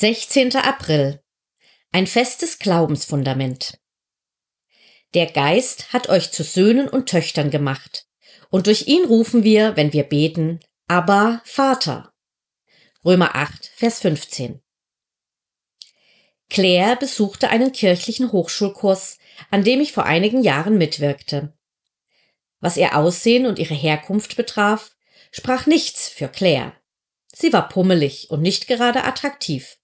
16. April. Ein festes Glaubensfundament. Der Geist hat euch zu Söhnen und Töchtern gemacht, und durch ihn rufen wir, wenn wir beten, aber Vater. Römer 8, Vers 15. Claire besuchte einen kirchlichen Hochschulkurs, an dem ich vor einigen Jahren mitwirkte. Was ihr Aussehen und ihre Herkunft betraf, sprach nichts für Claire. Sie war pummelig und nicht gerade attraktiv.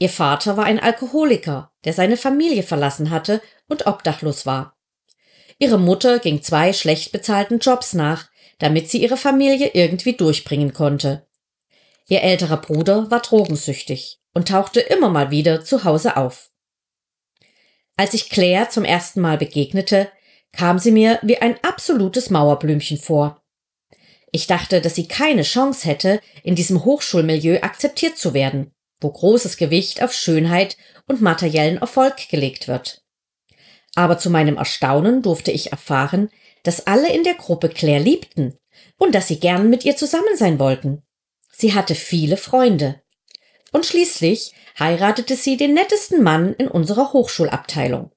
Ihr Vater war ein Alkoholiker, der seine Familie verlassen hatte und obdachlos war. Ihre Mutter ging zwei schlecht bezahlten Jobs nach, damit sie ihre Familie irgendwie durchbringen konnte. Ihr älterer Bruder war drogensüchtig und tauchte immer mal wieder zu Hause auf. Als ich Claire zum ersten Mal begegnete, kam sie mir wie ein absolutes Mauerblümchen vor. Ich dachte, dass sie keine Chance hätte, in diesem Hochschulmilieu akzeptiert zu werden wo großes Gewicht auf Schönheit und materiellen Erfolg gelegt wird. Aber zu meinem Erstaunen durfte ich erfahren, dass alle in der Gruppe Claire liebten und dass sie gern mit ihr zusammen sein wollten. Sie hatte viele Freunde. Und schließlich heiratete sie den nettesten Mann in unserer Hochschulabteilung.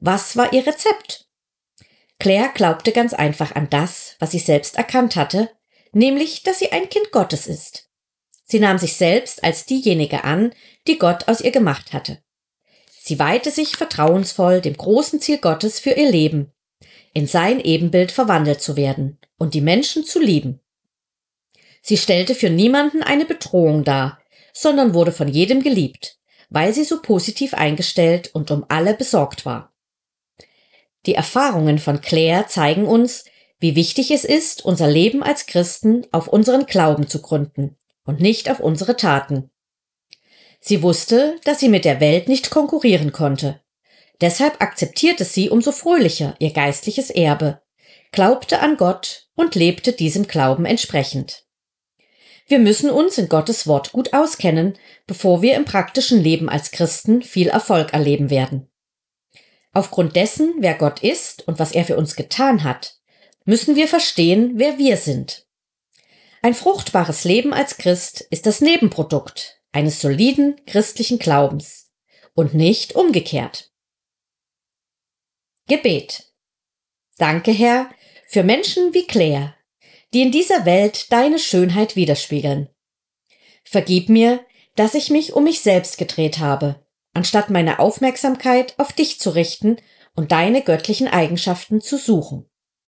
Was war ihr Rezept? Claire glaubte ganz einfach an das, was sie selbst erkannt hatte, nämlich, dass sie ein Kind Gottes ist. Sie nahm sich selbst als diejenige an, die Gott aus ihr gemacht hatte. Sie weihte sich vertrauensvoll dem großen Ziel Gottes für ihr Leben, in sein Ebenbild verwandelt zu werden und die Menschen zu lieben. Sie stellte für niemanden eine Bedrohung dar, sondern wurde von jedem geliebt, weil sie so positiv eingestellt und um alle besorgt war. Die Erfahrungen von Claire zeigen uns, wie wichtig es ist, unser Leben als Christen auf unseren Glauben zu gründen und nicht auf unsere Taten. Sie wusste, dass sie mit der Welt nicht konkurrieren konnte. Deshalb akzeptierte sie umso fröhlicher ihr geistliches Erbe, glaubte an Gott und lebte diesem Glauben entsprechend. Wir müssen uns in Gottes Wort gut auskennen, bevor wir im praktischen Leben als Christen viel Erfolg erleben werden. Aufgrund dessen, wer Gott ist und was er für uns getan hat, müssen wir verstehen, wer wir sind. Ein fruchtbares Leben als Christ ist das Nebenprodukt eines soliden christlichen Glaubens und nicht umgekehrt. Gebet. Danke, Herr, für Menschen wie Claire, die in dieser Welt deine Schönheit widerspiegeln. Vergib mir, dass ich mich um mich selbst gedreht habe, anstatt meine Aufmerksamkeit auf dich zu richten und deine göttlichen Eigenschaften zu suchen.